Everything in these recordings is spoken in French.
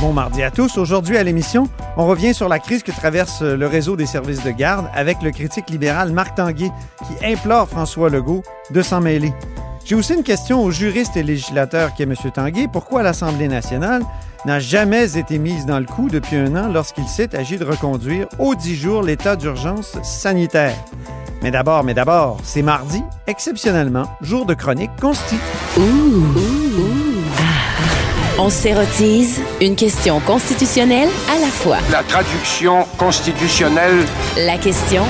Bon mardi à tous. Aujourd'hui à l'émission, on revient sur la crise que traverse le réseau des services de garde avec le critique libéral Marc Tanguay qui implore François Legault de s'en mêler. J'ai aussi une question au juriste et législateur qui est M. Tanguay. Pourquoi l'Assemblée nationale n'a jamais été mise dans le coup depuis un an lorsqu'il s'est agi de reconduire aux 10 jours l'état d'urgence sanitaire? Mais d'abord, mais d'abord, c'est mardi, exceptionnellement, jour de chronique consti. On s'érotise une question constitutionnelle à la fois. La traduction constitutionnelle La question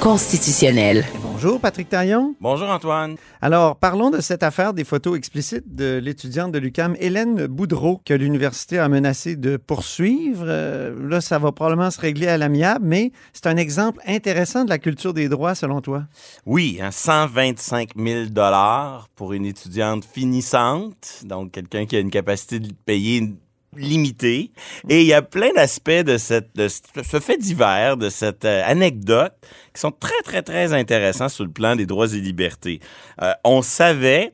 constitutionnelle. Bonjour, Patrick Taillon. Bonjour Antoine. Alors, parlons de cette affaire des photos explicites de l'étudiante de l'UCAM, Hélène Boudreau, que l'université a menacé de poursuivre. Euh, là, ça va probablement se régler à l'amiable, mais c'est un exemple intéressant de la culture des droits, selon toi. Oui, hein, 125 000 dollars pour une étudiante finissante, donc quelqu'un qui a une capacité de payer limitée. Et il y a plein d'aspects de, cette, de ce fait divers, de cette euh, anecdote, qui sont très, très, très intéressants sur le plan des droits et libertés. Euh, on savait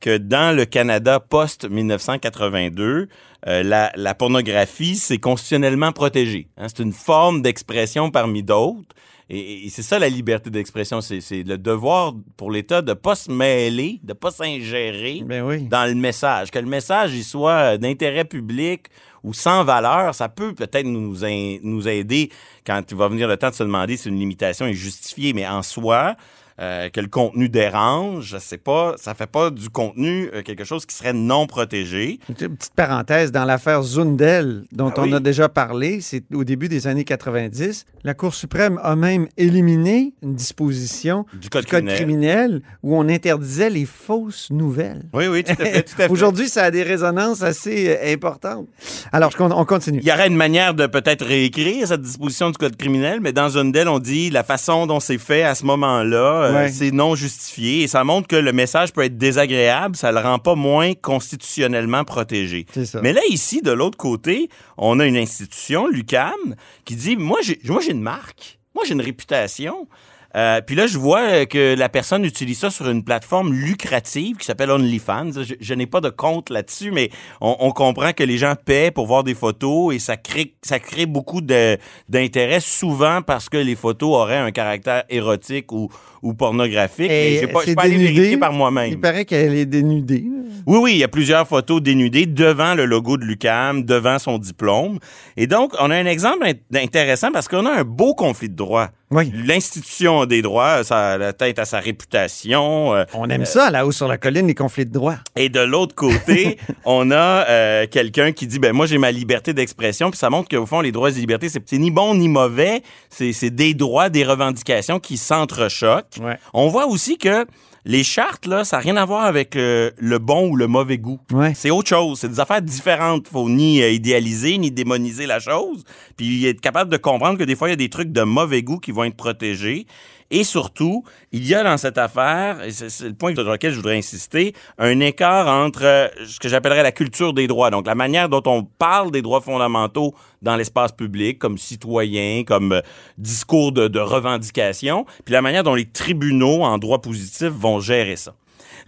que dans le Canada post-1982, euh, la, la pornographie, c'est constitutionnellement protégé. hein. c'est une forme d'expression parmi d'autres. Et, et c'est ça la liberté d'expression, c'est le devoir pour l'État de pas se mêler, de pas s'ingérer Ben oui. dans le message. Que le message il soit d'intérêt public ou sans valeur, ça peut peut-être nous, nous aider quand il va venir le temps de se demander si une limitation est justifiée, mais en soi, euh, que le contenu dérange, c'est pas, ça fait pas du contenu euh, quelque chose qui serait non protégé. Une petite parenthèse, dans l'affaire Zundel, dont Ah on oui. a déjà parlé, c'est au début des années 90, la Cour suprême a même éliminé une disposition Du code du Code criminel. criminel où on interdisait les fausses nouvelles. Oui, oui, tout à fait. Aujourd'hui, ça a des résonances assez euh, importantes. Alors, on continue. Il y aurait une manière de peut-être réécrire cette disposition du code criminel, mais dans d'elles, on dit la façon dont c'est fait à ce moment-là, Ouais. c'est non justifié et ça montre que le message peut être désagréable, ça le rend pas moins constitutionnellement protégé. Ça. Mais là, ici, de l'autre côté, on a une institution, l'UCAM, qui dit moi, j'ai moi, j'ai une marque, moi, j'ai une réputation. Euh, puis là, je vois euh, que la personne utilise ça sur une plateforme lucrative qui s'appelle OnlyFans. Je, je n'ai pas de compte là-dessus, mais on, on comprend que les gens paient pour voir des photos et ça crée, ça crée beaucoup d'intérêt, souvent parce que les photos auraient un caractère érotique ou, ou pornographique. Et, c'est j'ai pas allé vérifier par moi-même. Il paraît qu'elle est dénudée. Oui, oui, il y a plusieurs photos dénudées devant le logo de l'UCAM, devant son diplôme. Et donc, on a un exemple int- intéressant parce qu'on a un beau conflit de droits. Oui. L'institution des droits, ça a la tête à sa réputation. euh, On aime ça, là-haut sur la colline, les conflits de droits. et de l'autre côté, on a euh, quelqu'un qui dit ben moi j'ai ma liberté d'expression puis ça montre qu'au fond les droits et libertés c'est ni bon ni mauvais, c'est c'est des droits, des revendications qui s'entrechoquent. Ouais. On voit aussi que les chartes là, ça n'a rien à voir avec euh, le bon ou le mauvais goût. Ouais. C'est autre chose, c'est des affaires différentes. Faut ni euh, idéaliser ni démoniser la chose, puis être capable de comprendre que des fois il y a des trucs de mauvais goût qui vont être protégés. Et surtout, il y a dans cette affaire, et c'est le point sur lequel je voudrais insister, un écart entre euh, ce que j'appellerais la culture des droits, donc la manière dont on parle des droits fondamentaux dans l'espace public, comme citoyen, comme euh, discours de, de revendication, puis la manière dont les tribunaux en droit positif vont gérer ça.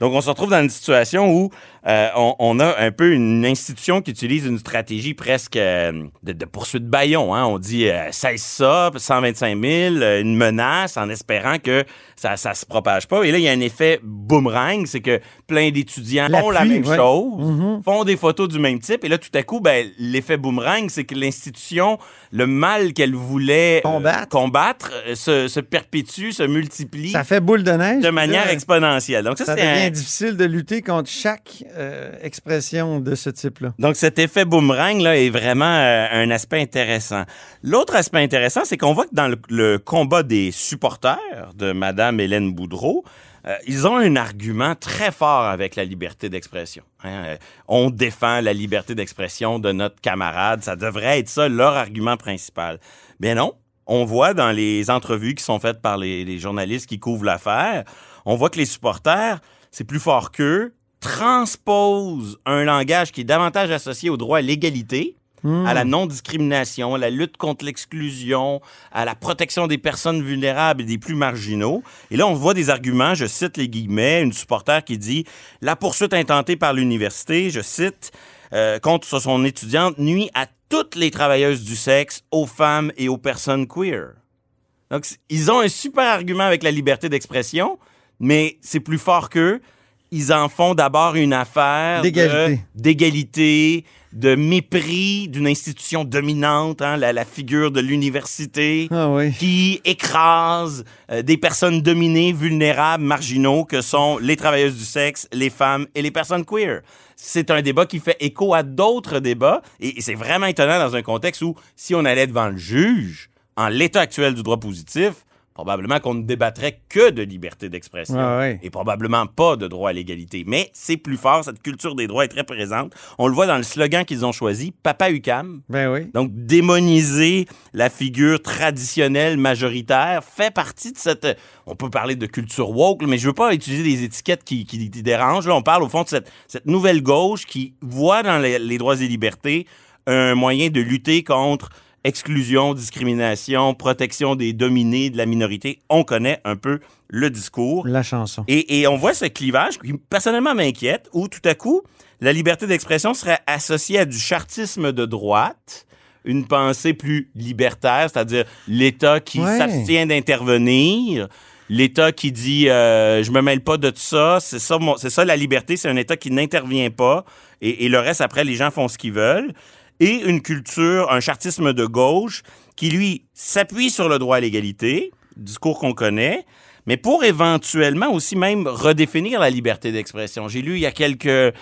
Donc, on se retrouve dans une situation où euh, on, on a un peu une institution qui utilise une stratégie presque euh, de, de poursuite baillon. Hein. On dit euh, cesse ça, 125 000, euh, une menace en espérant que ça ça se propage pas. Et là, il y a un effet boomerang, c'est que plein d'étudiants font la même ouais. chose, Mhm. font des photos du même type. Et là, tout à coup, ben, l'effet boomerang, c'est que l'institution, le mal qu'elle voulait Combattre. combattre se, se perpétue, se multiplie Ça fait boule de neige. de manière exponentielle. Donc ça, Ça c'est devient difficile de lutter contre chaque euh, expression de ce type-là. Donc, cet effet boomerang là, est vraiment euh, un aspect intéressant. L'autre aspect intéressant, c'est qu'on voit que dans le, combat des supporters de Mme Hélène Boudreau, euh, ils ont un argument très fort avec la liberté d'expression. hein. On défend la liberté d'expression de notre camarade. Ça devrait être ça leur argument principal. Mais non. On voit dans les entrevues qui sont faites par les, les journalistes qui couvrent l'affaire, on voit que les supporters, c'est plus fort qu'eux, transposent un langage qui est davantage associé au droit à l'égalité, Hmm. à la non-discrimination, à la lutte contre l'exclusion, à la protection des personnes vulnérables et des plus marginaux. Et là, on voit des arguments, je cite les guillemets, une supporter qui dit « La poursuite intentée par l'université, je cite, euh, contre son étudiante, nuit à toutes les travailleuses du sexe, aux femmes et aux personnes queer. » Donc, ils ont un super argument avec la liberté d'expression, mais c'est plus fort qu'eux. Ils en font d'abord une affaire D'égalité. de mépris d'une institution dominante, hein, la, la figure de l'université, Ah oui. qui écrase euh, des personnes dominées, vulnérables, marginaux, que sont les travailleuses du sexe, les femmes et les personnes queer. C'est un débat qui fait écho à d'autres débats, et, et c'est vraiment étonnant dans un contexte où, si on allait devant le juge, en l'état actuel du droit positif, probablement qu'on ne débattrait que de liberté d'expression Ah ouais. et probablement pas de droit à l'égalité. Mais c'est plus fort, cette culture des droits est très présente. On le voit dans le slogan qu'ils ont choisi, Papa UCAM. Ben oui. Donc, démoniser la figure traditionnelle majoritaire fait partie de cette... On peut parler de culture woke, mais je veux pas utiliser des étiquettes qui, qui- qui dérangent. Là, on parle au fond de cette, cette nouvelle gauche qui voit dans les, les droits et libertés un moyen de lutter contre exclusion, discrimination, protection des dominés, de la minorité. On connaît un peu le discours. La chanson. Et, et on voit ce clivage qui personnellement m'inquiète, où tout à coup, la liberté d'expression serait associée à du chartisme de droite, une pensée plus libertaire, c'est-à-dire l'État qui Ouais. s'abstient d'intervenir, l'État qui dit euh, je me mêle pas de tout ça, c'est ça, c'est ça la liberté, c'est un État qui n'intervient pas, et, et le reste après les gens font ce qu'ils veulent, et une culture, un chartisme de gauche qui lui s'appuie sur le droit à l'égalité, discours qu'on connaît, mais pour éventuellement aussi même redéfinir la liberté d'expression. J'ai lu il y a quelques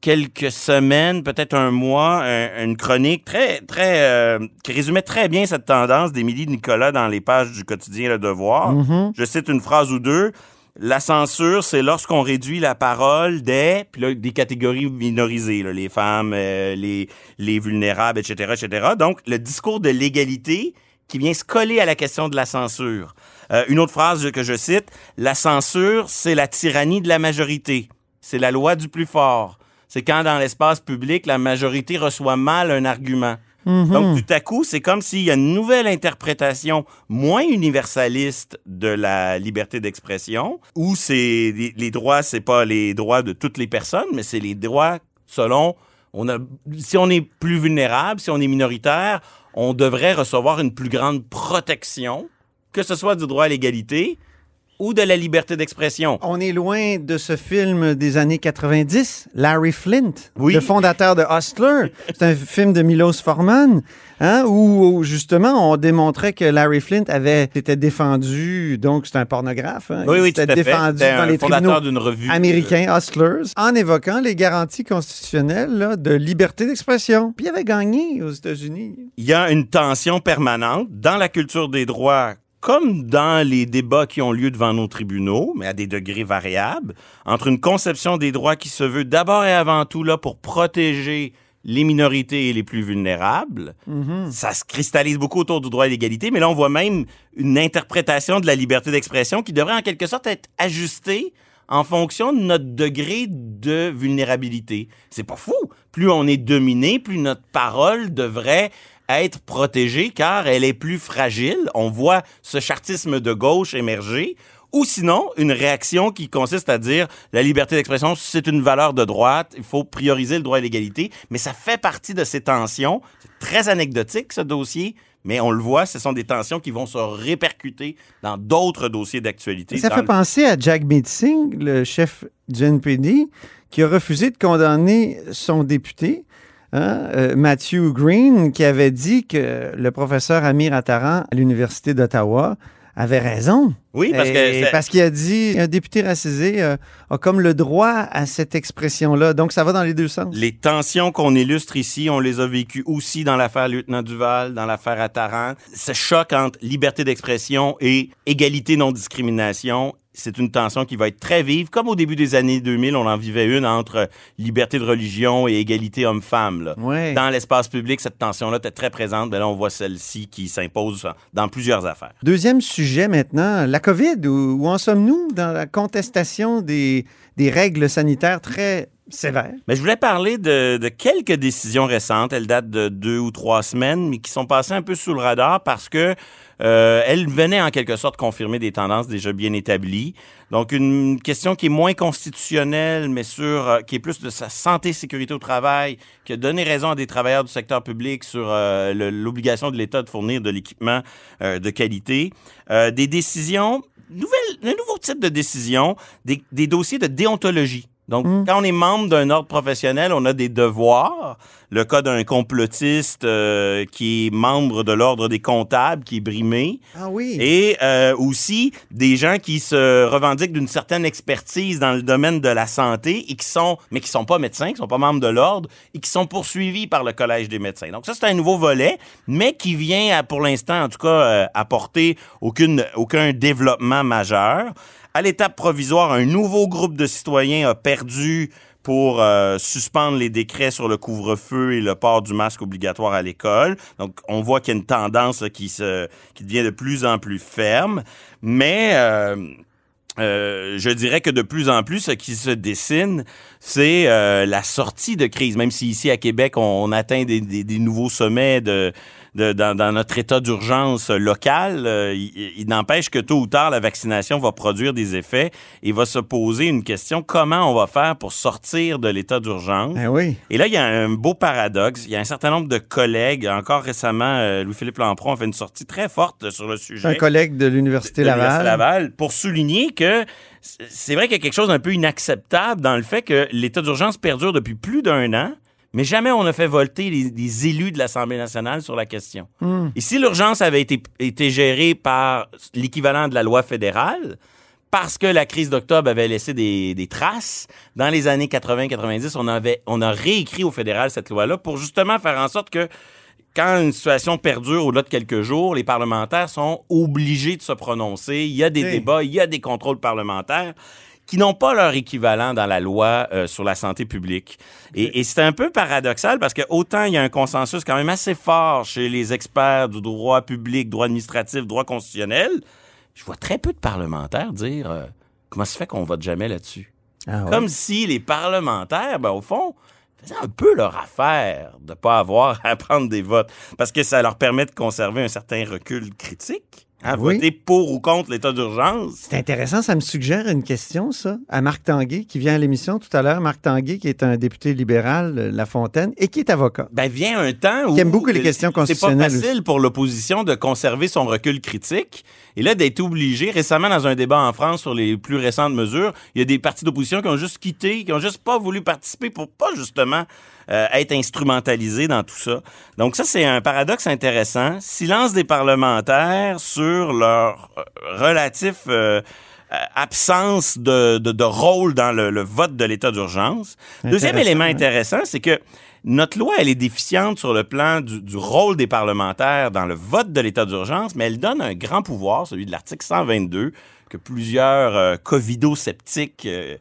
quelques semaines, peut-être un mois, un- une chronique très très euh, qui résumait très bien cette tendance d'Émilie Nicolas dans les pages du quotidien Le Devoir. Mhm. Je cite une phrase ou deux. La censure, c'est lorsqu'on réduit la parole des, puis là, des catégories minorisées, les femmes, euh, les, les vulnérables, etc., etc. Donc, le discours de l'égalité qui vient se coller à la question de la censure. Euh, une autre phrase que je cite, la censure, c'est la tyrannie de la majorité. C'est la loi du plus fort. C'est quand dans l'espace public, la majorité reçoit mal un argument. Donc, tout à coup, c'est comme s'il y a une nouvelle interprétation moins universaliste de la liberté d'expression, où c'est les, les droits, c'est pas les droits de toutes les personnes, mais c'est les droits selon on a si on est plus vulnérable, si on est minoritaire, on devrait recevoir une plus grande protection, que ce soit du droit à l'égalité ou de la liberté d'expression? On est loin de ce film des années 90, Larry Flint, Oui. le fondateur de Hustler. C'est un film de Milos Forman, hein, où, où, justement on démontrait que Larry Flint avait été défendu, donc c'est un pornographe. hein. Oui, oui, tout à fait. défendu C'était dans un les fondateur tribunaux d'une revue. américains, Hustlers, en évoquant les garanties constitutionnelles là, de liberté d'expression. Puis il avait gagné aux États-Unis. il y a une tension permanente dans la culture des droits comme dans les débats qui ont lieu devant nos tribunaux, mais à des degrés variables, entre une conception des droits qui se veut d'abord et avant tout là pour protéger les minorités et les plus vulnérables. Ça se cristallise beaucoup autour du droit à l'égalité, mais là, on voit même une interprétation de la liberté d'expression qui devrait en quelque sorte être ajustée en fonction de notre degré de vulnérabilité. C'est pas fou. Plus on est dominé, plus notre parole devrait être protégée car elle est plus fragile. On voit ce chartisme de gauche émerger ou sinon une réaction qui consiste à dire la liberté d'expression, c'est une valeur de droite, il faut prioriser le droit à l'égalité, mais ça fait partie de ces tensions. C'est très anecdotique, ce dossier, mais on le voit, ce sont des tensions qui vont se répercuter dans d'autres dossiers d'actualité. Ça fait le- penser à Jack Singh, le chef du NPD, qui a refusé de condamner son député, hein, euh, Matthew Green, qui avait dit que le professeur Amir Attaran à l'Université d'Ottawa avait raison. Oui, parce que parce qu'il a dit un député racisé euh, a comme le droit à cette expression-là. Donc, ça va dans les deux sens. Les tensions qu'on illustre ici, on les a vécues aussi dans l'affaire Lieutenant Duval, dans l'affaire Attaran. Ce choc entre liberté d'expression et égalité non-discrimination, c'est une tension qui va être très vive. Comme au début des années 2000, on en vivait une entre liberté de religion et égalité homme-femme. Ouais. Dans l'espace public, cette tension-là était très présente. Ben là, on voit celle-ci qui s'impose dans plusieurs affaires. Deuxième sujet maintenant, la COVID. Où, où en sommes-nous dans la contestation des, des règles sanitaires très sévères? Mais je voulais parler de, de quelques décisions récentes. Elles datent de deux ou trois semaines, mais qui sont passées un peu sous le radar parce que euh, elles venaient en quelque sorte confirmer des tendances déjà bien établies. Donc une question qui est moins constitutionnelle, mais sur euh, qui est plus de sa santé sécurité au travail, qui a donné raison à des travailleurs du secteur public sur euh, l'obligation de l'État de fournir de l'équipement de qualité. Des décisions, nouvelles, un nouveau type de décision, des dossiers de déontologie. Donc, quand on est membre d'un ordre professionnel, on a des devoirs. Le cas d'un complotiste euh, qui est membre de l'ordre des comptables, qui est brimé. Ah oui. Et euh, aussi des gens qui se revendiquent d'une certaine expertise dans le domaine de la santé et qui sont, mais qui sont pas médecins, qui sont pas membres de l'ordre et qui sont poursuivis par le Collège des médecins. Donc ça, c'est un nouveau volet, mais qui vient, à- pour l'instant, en tout cas, euh, apporter aucune, aucun développement majeur. À l'étape provisoire, un nouveau groupe de citoyens a perdu pour euh, suspendre les décrets sur le couvre-feu et le port du masque obligatoire à l'école. Donc, on voit qu'il y a une tendance qui se qui devient de plus en plus ferme, mais euh, euh, je dirais que de plus en plus, ce qui se dessine, c'est euh, la sortie de crise. Même si ici à Québec, on, on atteint des, des- des nouveaux sommets de, de- dans, dans notre état d'urgence local, euh, il, il n'empêche que tôt ou tard, la vaccination va produire des effets et va se poser une question comment on va faire pour sortir de l'état d'urgence? Oui. Et là, il y a un beau paradoxe. Il y a un certain nombre de collègues, encore récemment, Louis-Philippe Lampron a fait une sortie très forte sur le sujet Un collègue de l'Université de l'Université Laval. Laval pour souligner que c'est vrai qu'il y a quelque chose d'un peu inacceptable dans le fait que l'état d'urgence perdure depuis plus d'un an, mais jamais on a fait volter les, les élus de l'Assemblée nationale sur la question. Hmm. Et si l'urgence avait été, été gérée par l'équivalent de la loi fédérale, parce que la crise d'octobre avait laissé des, des traces. Dans les années 80-90, on, avait, on a réécrit au fédéral cette loi-là pour justement faire en sorte que quand une situation perdure au-delà de quelques jours, les parlementaires sont obligés de se prononcer. Il y a des débats, il y a des contrôles parlementaires qui n'ont pas leur équivalent dans la loi euh, sur la santé publique. Et, et c'est un peu paradoxal parce que autant il y a un consensus quand même assez fort chez les experts du droit public, droit administratif, droit constitutionnel, je vois très peu de parlementaires dire euh, comment se fait qu'on vote jamais là-dessus? Ah ouais? Comme si les parlementaires, ben, au fond, faisaient un peu leur affaire de ne pas avoir à prendre des votes. Parce que ça leur permet de conserver un certain recul critique. hein, Oui? Voter pour ou contre l'état d'urgence. C'est intéressant, ça me suggère une question, ça, à Marc Tanguay, qui vient à l'émission tout à l'heure. Marc Tanguay, qui est un député libéral, La Fontaine, et qui est avocat. Ben, vient un temps où. Qui aime beaucoup les questions C'est pas constitutionnelles facile pour l'opposition de conserver son recul critique. Et là, d'être obligé, récemment, dans un débat en France sur les plus récentes mesures, il y a des partis d'opposition qui ont juste quitté, qui ont juste pas voulu participer pour pas justement euh, être instrumentalisés dans tout ça. Donc ça, c'est un paradoxe intéressant. Silence des parlementaires sur leur euh, relatif euh, euh, absence de, de, de rôle dans le, le vote de l'état d'urgence. Deuxième élément intéressant, c'est que notre loi, elle est déficiente sur le plan du, du rôle des parlementaires dans le vote de l'état d'urgence, mais elle donne un grand pouvoir, celui de l'article 122, que plusieurs euh, covido-sceptiques euh,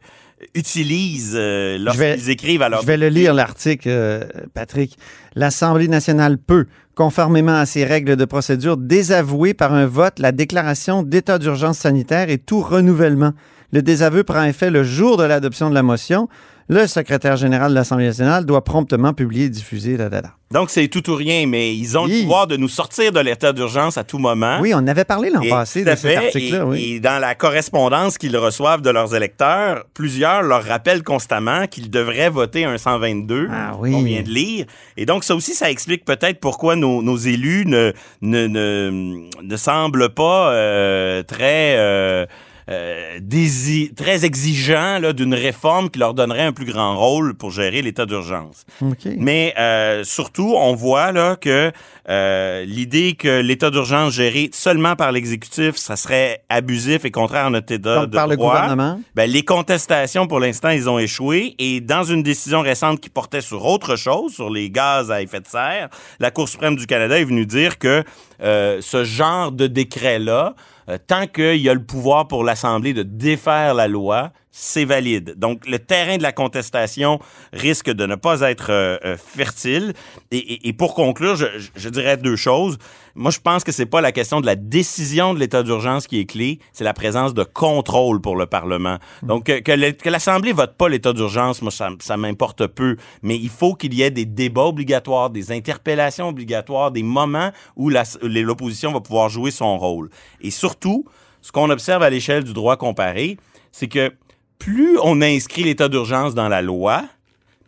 utilisent euh, lorsqu'ils écrivent à leur... Je vais le lire, l'article, euh, Patrick. L'Assemblée nationale peut, conformément à ses règles de procédure, désavouer par un vote la déclaration d'état d'urgence sanitaire et tout renouvellement. Le désaveu prend effet le jour de l'adoption de la motion. Le secrétaire général de l'Assemblée nationale doit promptement publier et diffuser. Da, da, da. Donc, c'est tout ou rien, mais ils ont le pouvoir de nous sortir de l'état d'urgence à tout moment. Oui, on avait parlé l'an passé de cet article-là. Et, Oui. et dans la correspondance qu'ils reçoivent de leurs électeurs, plusieurs leur rappellent constamment qu'ils devraient voter un 122 Ah oui. qu'on vient de lire. Et donc, ça aussi, ça explique peut-être pourquoi nos, nos élus ne, ne, ne, ne semblent pas euh, très... euh, euh, dési- très exigeants d'une réforme qui leur donnerait un plus grand rôle pour gérer l'état d'urgence. OK. Mais euh, surtout, on voit là que euh, l'idée que l'état d'urgence géré seulement par l'exécutif, ça serait abusif et contraire à notre état Donc, de par le gouvernement? Ben, les contestations, pour l'instant, ils ont échoué. Et dans une décision récente qui portait sur autre chose, sur les gaz à effet de serre, la Cour suprême du Canada est venue dire que euh, ce genre de décret-là, euh, tant qu'il y a le pouvoir pour l'Assemblée de défaire la loi, c'est valide. Donc, le terrain de la contestation risque de ne pas être euh, euh, fertile. Et, pour conclure, je, dirais deux choses. Moi, je pense que c'est pas la question de la décision de l'état d'urgence qui est clé, c'est la présence de contrôle pour le Parlement. Donc, que, l'Assemblée vote pas l'état d'urgence, moi, ça, ça m'importe peu. Mais il faut qu'il y ait des débats obligatoires, des interpellations obligatoires, des moments où l'opposition va pouvoir jouer son rôle. Et surtout, ce qu'on observe à l'échelle du droit comparé, c'est que plus on inscrit l'état d'urgence dans la loi,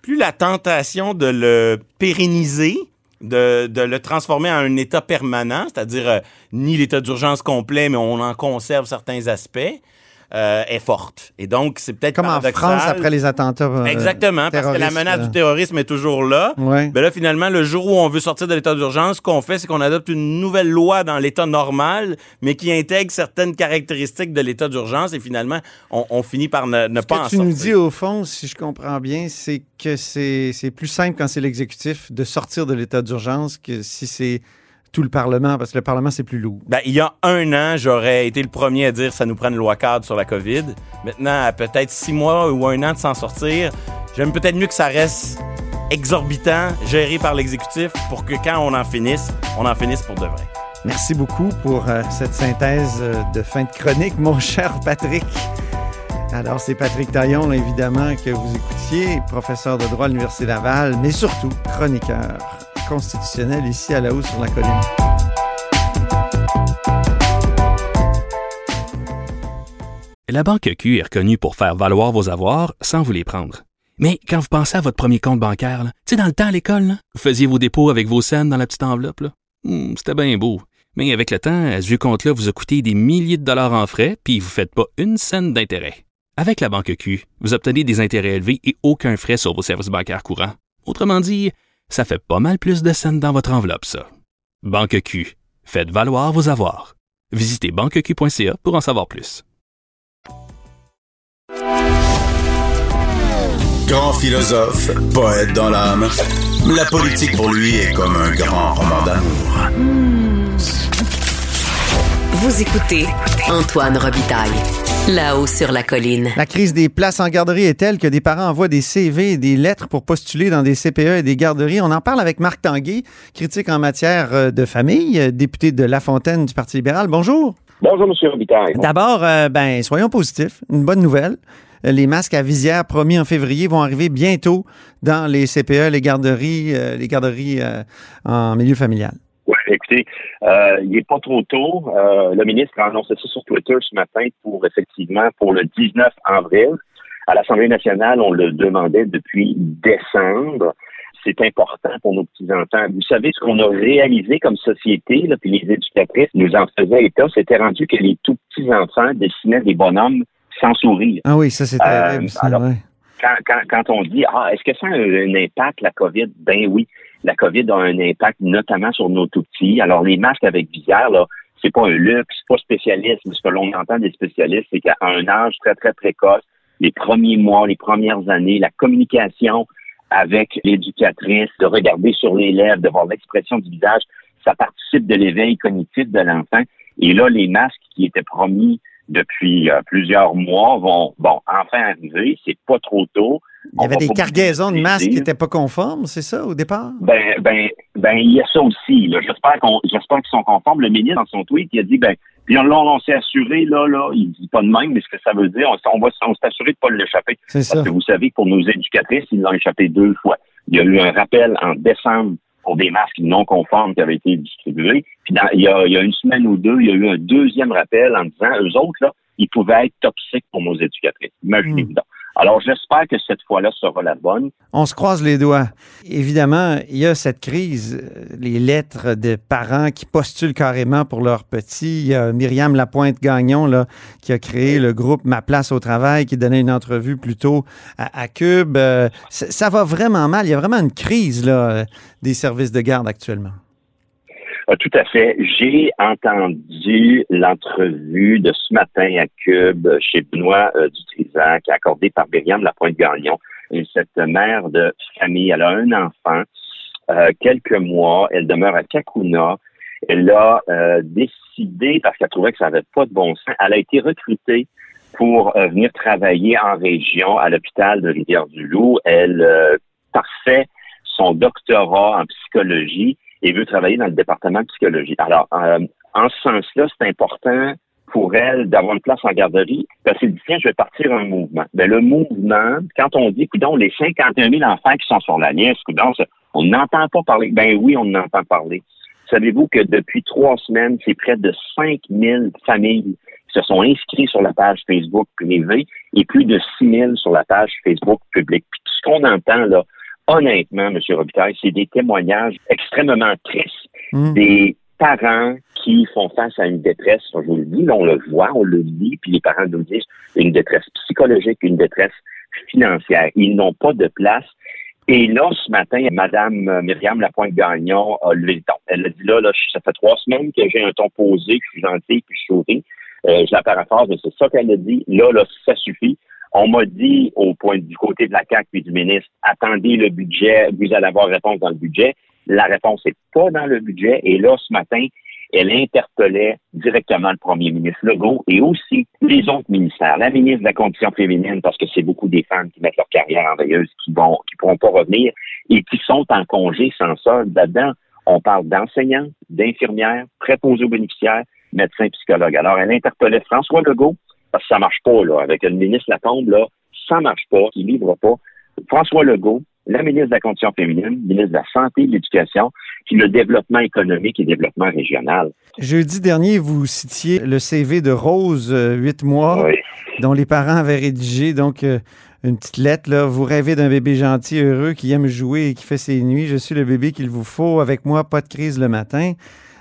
plus la tentation de le pérenniser, de, le transformer en un état permanent, c'est-à-dire euh, ni l'état d'urgence complet, mais on en conserve certains aspects, euh, est forte. Et donc, c'est peut-être Comme en. France après les attentats. euh, Exactement, parce que la menace du terrorisme est toujours là. Ouais. Ben là, finalement, le jour où on veut sortir de l'état d'urgence, ce qu'on fait, c'est qu'on adopte une nouvelle loi dans l'état normal, mais qui intègre certaines caractéristiques de l'état d'urgence, et finalement, on, on finit par ne, ne Ce pas en que tu sortir. nous dis, au fond, si je comprends bien, c'est que c'est plus simple quand c'est l'exécutif de sortir de l'état d'urgence que si c'est tout le Parlement, parce que le Parlement, c'est plus lourd. Ben, il y a un an, j'aurais été le premier à dire ça nous prend une loi cadre sur la COVID. Maintenant, à peut-être six mois ou un an de s'en sortir, j'aime peut-être mieux que ça reste exorbitant, géré par l'exécutif, pour que quand on en finisse, on en finisse pour de vrai. Merci beaucoup pour euh, cette synthèse euh, de fin de chronique, mon cher Patrick. Alors, c'est Patrick Taillon, là, évidemment, que vous écoutiez, professeur de droit à l'Université Laval, mais surtout chroniqueur constitutionnel ici à la haut sur la colline. La Banque Q est reconnue pour faire valoir vos avoirs sans vous les prendre. Mais quand vous pensez à votre premier compte bancaire, tu sais, dans le temps à l'école, vous faisiez vos dépôts avec vos scènes dans la petite enveloppe. Hmm, C'était bien beau. Mais avec le temps, à ce compte-là vous a coûté des milliers de dollars en frais, puis vous ne faites pas une scène d'intérêt. Avec la Banque Q, vous obtenez des intérêts élevés et aucun frais sur vos services bancaires courants. Autrement dit, ça fait pas mal plus de scènes dans votre enveloppe, ça. Banque Q. Faites valoir vos avoirs. Visitez banqueq.ca pour en savoir plus. Grand philosophe, poète dans l'âme, la politique pour lui est comme un grand roman d'amour. Vous écoutez Antoine Robitaille, là-haut sur la colline. La crise des places en garderie est telle que des parents envoient des CV et des lettres pour postuler dans des CPE et des garderies. On en parle avec Marc Tanguay, critique en matière euh, de famille, euh, député de La Fontaine du Parti libéral. Bonjour. Bonjour, M. Robitaille. D'abord, euh, ben, soyons positifs. Une bonne nouvelle. Les masques à visière promis en février vont arriver bientôt dans les CPE, les garderies, euh, les garderies euh, en milieu familial. Ouais, écoutez, euh, il n'est pas trop tôt. Euh, le ministre a annoncé ça sur Twitter ce matin pour effectivement pour le 19 avril. À l'Assemblée nationale, on le demandait depuis décembre. C'est important pour nos petits-enfants. Vous savez ce qu'on a réalisé comme société, là, puis les éducatrices nous en faisaient état, c'était rendu que les tout petits-enfants dessinaient des bonhommes sans sourire. Ah oui, ça c'est Euh, terrible. ça, alors, ouais. quand, quand, quand on dit Ah, est-ce que ça a un, un impact, la COVID? Ben oui. La COVID a un impact notamment sur nos tout petits. Alors, les masques avec visière, là, c'est pas un luxe, c'est pas spécialiste. Ce que l'on entend des spécialistes, c'est qu'à un âge très, très précoce, les premiers mois, les premières années, la communication avec l'éducatrice, de regarder sur les lèvres, de voir l'expression du visage, ça participe de l'éveil cognitif de l'enfant. Et là, les masques qui étaient promis depuis euh, plusieurs mois vont bon enfin arriver. C'est pas trop tôt. Il y avait des cargaisons de masques qui n'étaient pas conformes, c'est ça, au départ? Ben, ben, ben, il y a ça aussi. J'espère qu'on, j'espère qu'ils sont conformes. Le ministre, dans son tweet, il a dit, ben, puis là, on s'est assuré, là, là, il dit pas de même, mais ce que ça veut dire, on, va, on s'est assuré de pas l'échapper. Parce que vous savez que pour nos éducatrices, ils l'ont échappé deux fois. Il y a eu un rappel en décembre pour des masques non conformes qui avaient été distribués. Puis il, y a, il y a une semaine ou deux, il y a eu un deuxième rappel en disant, eux autres, là, ils pouvaient être toxiques pour nos éducatrices. Imaginez-vous hmm. Alors, j'espère que cette fois-là sera la bonne. On se croise les doigts. Évidemment, il y a cette crise, euh, les lettres de parents qui postulent carrément pour leurs petits. Il y a Myriam Lapointe-Gagnon là, qui a créé le groupe Ma place au travail, qui donnait une entrevue plus tôt à, Cube. Euh, ça va vraiment mal. Il y a vraiment une crise là, des services de garde actuellement. Ah, tout à fait. J'ai entendu l'entrevue de ce matin à Cube chez Benoît euh, Dutrisac, accordée par Myriam Lapointe-Gagnon. Et cette mère de famille, elle a un enfant, euh, quelques mois, elle demeure à Kakuna. Elle a euh, décidé, parce qu'elle trouvait que ça n'avait pas de bon sens, elle a été recrutée pour euh, venir travailler en région à l'hôpital de Rivière-du-Loup. Elle parfait son doctorat en psychologie et veut travailler dans le département de psychologie. Alors, euh, en ce sens-là, c'est important pour elle d'avoir une place en garderie, parce qu'elle dit, tiens, je vais partir un mouvement. Mais ben, le mouvement, quand on dit, coudons, les 51 000 enfants qui sont sur la liste, coudons, on n'entend pas parler. Ben oui, on entend parler. Savez-vous que depuis trois semaines, c'est près de 5 000 familles qui se sont inscrites sur la page Facebook privée et plus de 6 000 sur la page Facebook publique. Puis tout ce qu'on entend, là, honnêtement, M. Robitaille, c'est des témoignages extrêmement tristes hmm. des parents qui font face à une détresse, je vous le dis, on le voit, on le dit, puis les parents nous disent une détresse psychologique, une détresse financière. Ils n'ont pas de place. Et là, ce matin, Mme Myriam Lapointe-Gagnon a levé le ton. Elle a dit là, là, ça fait trois semaines que j'ai un ton posé, que je suis gentil, puis je souris. Euh, je la paraphrase, mais c'est ça qu'elle a dit. Là, là, ça suffit. On m'a dit au point du côté de la CAC puis du ministre, attendez le budget, vous allez avoir réponse dans le budget. La réponse n'est pas dans le budget. Et là, ce matin, elle interpellait directement le premier ministre Legault et aussi les autres ministères, la ministre de la Condition féminine, parce que c'est beaucoup des femmes qui mettent leur carrière en veilleuse, qui vont, qui pourront pas revenir et qui sont en congé sans ça. Là-dedans, on parle d'enseignants, d'infirmières, préposés aux bénéficiaires, médecins, psychologues. Alors, elle interpellait François Legault, parce que ça marche pas, là. Avec le ministre Lacombe, là, ça marche pas, il livre pas. François Legault, la ministre de la Condition féminine, ministre de la Santé et de l'Éducation, puis le développement économique et développement régional. Jeudi dernier, vous citiez le CV de Rose, euh, huit mois, dont les parents avaient rédigé donc euh, une petite lettre. Là. Vous rêvez d'un bébé gentil, heureux, qui aime jouer et qui fait ses nuits. Je suis le bébé qu'il vous faut. Avec moi, pas de crise le matin.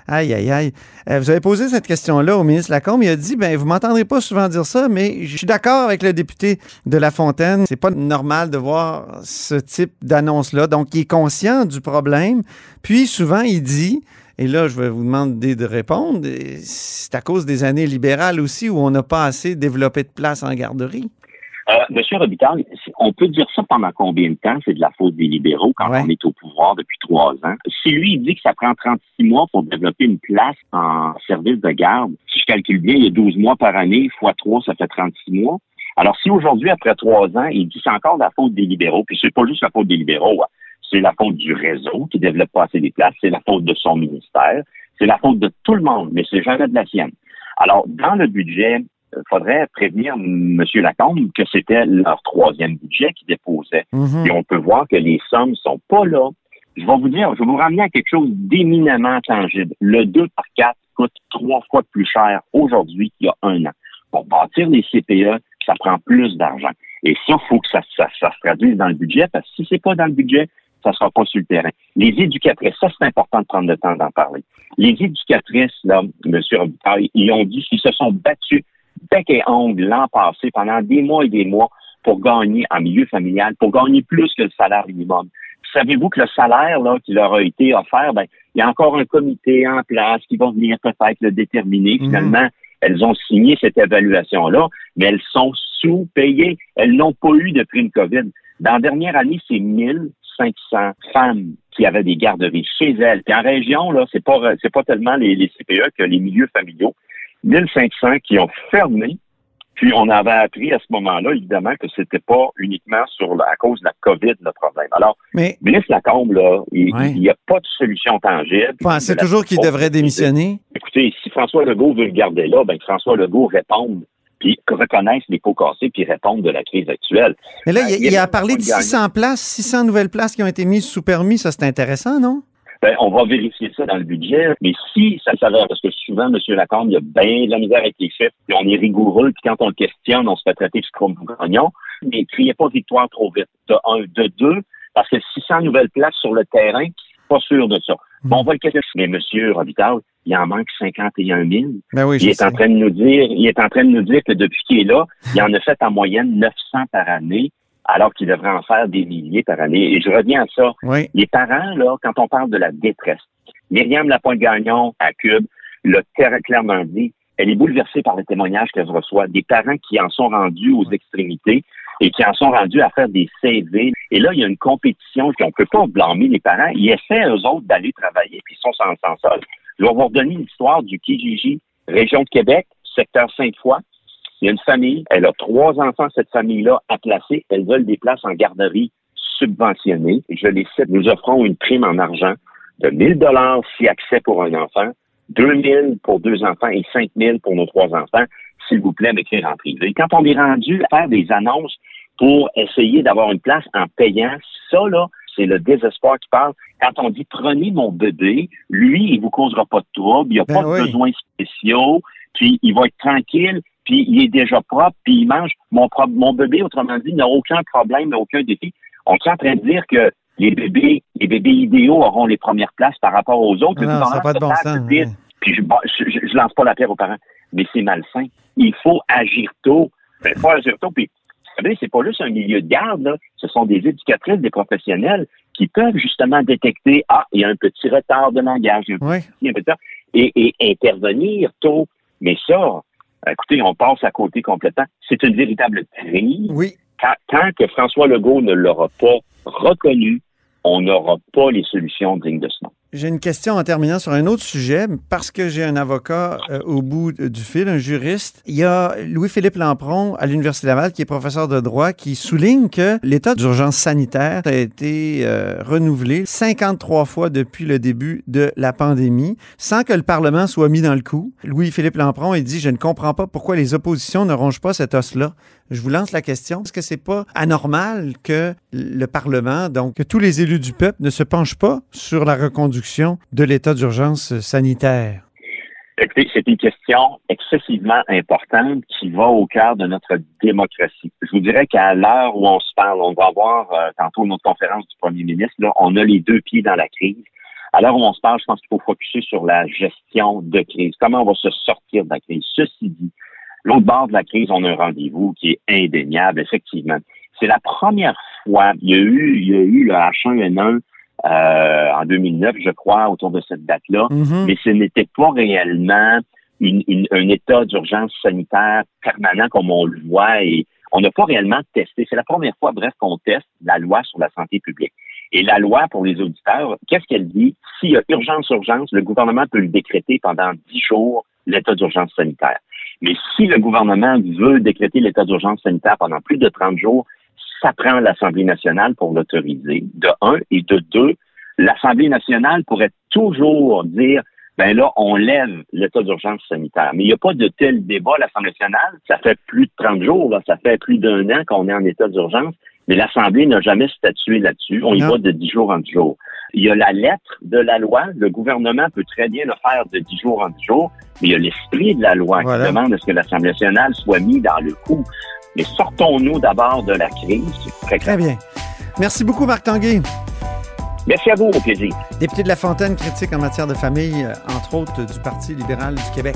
Aïe, aïe, aïe. Euh, vous avez posé cette question-là au ministre Lacombe. Il a dit, ben, vous m'entendrez pas souvent dire ça, mais je suis d'accord avec le député de La Fontaine. C'est pas normal de voir ce type d'annonce-là. Donc, il est conscient du problème. Puis, souvent, il dit, et là, je vais vous demander de répondre, c'est à cause des années libérales aussi où on n'a pas assez développé de place en garderie. Euh, Monsieur Robitaille, on peut dire ça pendant combien de temps? C'est de la faute des libéraux quand on est au pouvoir depuis trois ans. Si lui, il dit que ça prend 36 mois pour développer une place en service de garde, si je calcule bien, il y a 12 mois par année, fois trois, ça fait 36 mois. Alors, si aujourd'hui, après trois ans, il dit que c'est encore la faute des libéraux, puis c'est pas juste la faute des libéraux, hein. c'est la faute du réseau qui développe pas assez des places, c'est la faute de son ministère, c'est la faute de tout le monde, mais c'est jamais de la sienne. Alors, dans le budget, faudrait prévenir M. Lacombe que c'était leur troisième budget qu'ils déposaient. Mhm. Et on peut voir que les sommes sont pas là. Je vais vous dire, je vais vous ramener à quelque chose d'éminemment tangible. Le 2 par 4 coûte trois fois plus cher aujourd'hui qu'il y a un an. Pour bâtir les CPE, ça prend plus d'argent. Et ça, il faut que ça, ça, se traduise dans le budget, parce que si c'est pas dans le budget, ça sera pas sur le terrain. Les éducatrices, ça, c'est important de prendre le temps d'en parler. Les éducatrices, là, M. Robitaille, ils ont dit qu'ils se sont battus bec et ongle l'an passé pendant des mois et des mois pour gagner en milieu familial, pour gagner plus que le salaire minimum. Savez-vous que le salaire là, qui leur a été offert, ben, il y a encore un comité en place qui va venir peut-être le déterminer. Mhm. Finalement, elles ont signé cette évaluation-là, mais elles sont sous-payées. Elles n'ont pas eu de prime COVID. Dans la dernière année, c'est 1500 femmes qui avaient des garderies chez elles. Puis en région, là, c'est pas c'est pas tellement les, les CPE que les milieux familiaux. 1500 qui ont fermé Puis on avait appris à ce moment-là, évidemment, que c'était pas uniquement sur la, à cause de la COVID le problème. Alors, Mais ministre Lacombe, là, il Ouais. n'y a pas de solution tangible. pensez toujours qu'il devrait démissionner? Écoutez, si François Legault veut le garder là, ben que François Legault réponde, puis reconnaisse les pots cassés, puis réponde de la crise actuelle. Mais là, Ben, il, il y a il a même parlé de de gagnant. 600 places, 600 nouvelles places qui ont été mises sous permis. Ça, c'est intéressant, non? Ben, on va vérifier ça dans le budget, mais si ça s'avère, parce que souvent, M. Lacombe, il y a bien de la misère avec les chiffres, puis on est rigoureux, puis quand on le questionne, on se fait traiter de scrum-grognon, mais criez pas victoire trop vite. De un, de deux, parce que 600 nouvelles places sur le terrain, pas sûr de ça. Bon, on va le questionner. Mais M. Robitaille, il en manque 51 000. Ben oui, je Il est sais. en train de nous dire, il est en train de nous dire que depuis qu'il est là, il en a fait en moyenne 900 par année, alors qu'il devrait en faire des milliers par année. Et je reviens à ça. Oui. Les parents, là, quand on parle de la détresse, Myriam Lapointe-Gagnon à Cube l'a clairement dit, elle est bouleversée par les témoignages qu'elle reçoit des parents qui en sont rendus aux extrémités et qui en sont rendus à faire des CV. Et là, il y a une compétition qu'on ne peut pas blâmer les parents. Ils essaient, eux autres, d'aller travailler, puis ils sont sans, sans sol. Je vais vous redonner l'histoire du Kijiji, région de Québec, secteur Sainte-Foy. Il y a une famille, elle a trois enfants, cette famille-là, à placer. Elles veulent des places en garderie subventionnées. Je les cite, nous offrons une prime en argent de 1000 dollars si accès pour un enfant, 2000 pour deux enfants et 5000 pour nos trois enfants. S'il vous plaît, m'écrire en privé. Quand on est rendu à faire des annonces pour essayer d'avoir une place en payant, ça, là, c'est le désespoir qui parle. Quand on dit prenez mon bébé, lui, il vous causera pas de trouble, il n'a Ben pas oui. de besoins spéciaux, puis il va être tranquille, puis il est déjà propre, puis il mange. Mon, bébé, autrement dit, n'a aucun problème, aucun défi. On est en train de dire que les bébés, les bébés idéaux auront les premières places par rapport aux autres. Le Non, ça n'a pas de bon sens. ouais. puis je, bon, je, je- je lance pas la pierre aux parents, mais c'est malsain. Il faut agir tôt. Ben, Il faut agir tôt. Puis, vous savez, c'est pas juste un milieu de garde, là. Ce sont des éducatrices, des professionnels qui peuvent justement détecter, ah, il y a un petit retard de langage, un Oui. petit- un petit retard, et, et intervenir tôt. Mais ça, écoutez, on passe à côté complètement. C'est une véritable crise. Oui. Tant, tant que François Legault ne l'aura pas reconnu, on n'aura pas les solutions dignes de ce nom. J'ai une question en terminant sur un autre sujet, parce que j'ai un avocat euh, au bout du fil, un juriste. Il y a Louis-Philippe Lampron à l'Université Laval, qui est professeur de droit, qui souligne que l'état d'urgence sanitaire a été euh, renouvelé 53 fois depuis le début de la pandémie, sans que le Parlement soit mis dans le coup. Louis-Philippe Lampron, il dit, je ne comprends pas pourquoi les oppositions ne rongent pas cet os-là. Je vous lance la question. Est-ce que c'est pas anormal que le Parlement, donc que tous les élus du peuple ne se penchent pas sur la reconduction de l'état d'urgence sanitaire? Écoutez, c'est une question excessivement importante qui va au cœur de notre démocratie. Je vous dirais qu'à l'heure où on se parle, on va avoir euh, tantôt notre conférence du premier ministre, là, on a les deux pieds dans la crise. À l'heure où on se parle, je pense qu'il faut focuser sur la gestion de crise. Comment on va se sortir de la crise? Ceci dit, l'autre bord de la crise, on a un rendez-vous qui est indéniable, effectivement. C'est la première fois, il y a eu, il y a eu le H1N1 euh, en 2009, je crois, autour de cette date-là Mhm. mais ce n'était pas réellement une- une- un état d'urgence sanitaire permanent comme on le voit et on n'a pas réellement testé. C'est la première fois, bref, qu'on teste la loi sur la santé publique. Et la loi, pour les auditeurs, qu'est-ce qu'elle dit? S'il y a urgence, urgence, le gouvernement peut le décréter pendant dix jours, l'état d'urgence sanitaire. Mais si le gouvernement veut décréter l'état d'urgence sanitaire pendant plus de 30 jours, ça prend l'Assemblée nationale pour l'autoriser, de un, et de deux, l'Assemblée nationale pourrait toujours dire ben là, on lève l'état d'urgence sanitaire. Mais il n'y a pas de tel débat à l'Assemblée nationale. Ça fait plus de 30 jours, ça fait plus d'un an qu'on est en état d'urgence, mais l'Assemblée n'a jamais statué là-dessus. On y Non. va de 10 jours en 10 jours. Il y a la lettre de la loi. Le gouvernement peut très bien le faire de 10 jours en 10 jours, mais il y a l'esprit de la loi Voilà. qui demande à ce que l'Assemblée nationale soit mis dans le coup. Mais sortons-nous d'abord de la crise. Très Très bien. Merci beaucoup, Marc Tanguay. Merci à vous, au plaisir. Député de La Fontaine, critique en matière de famille, euh, entre autres du Parti libéral du Québec.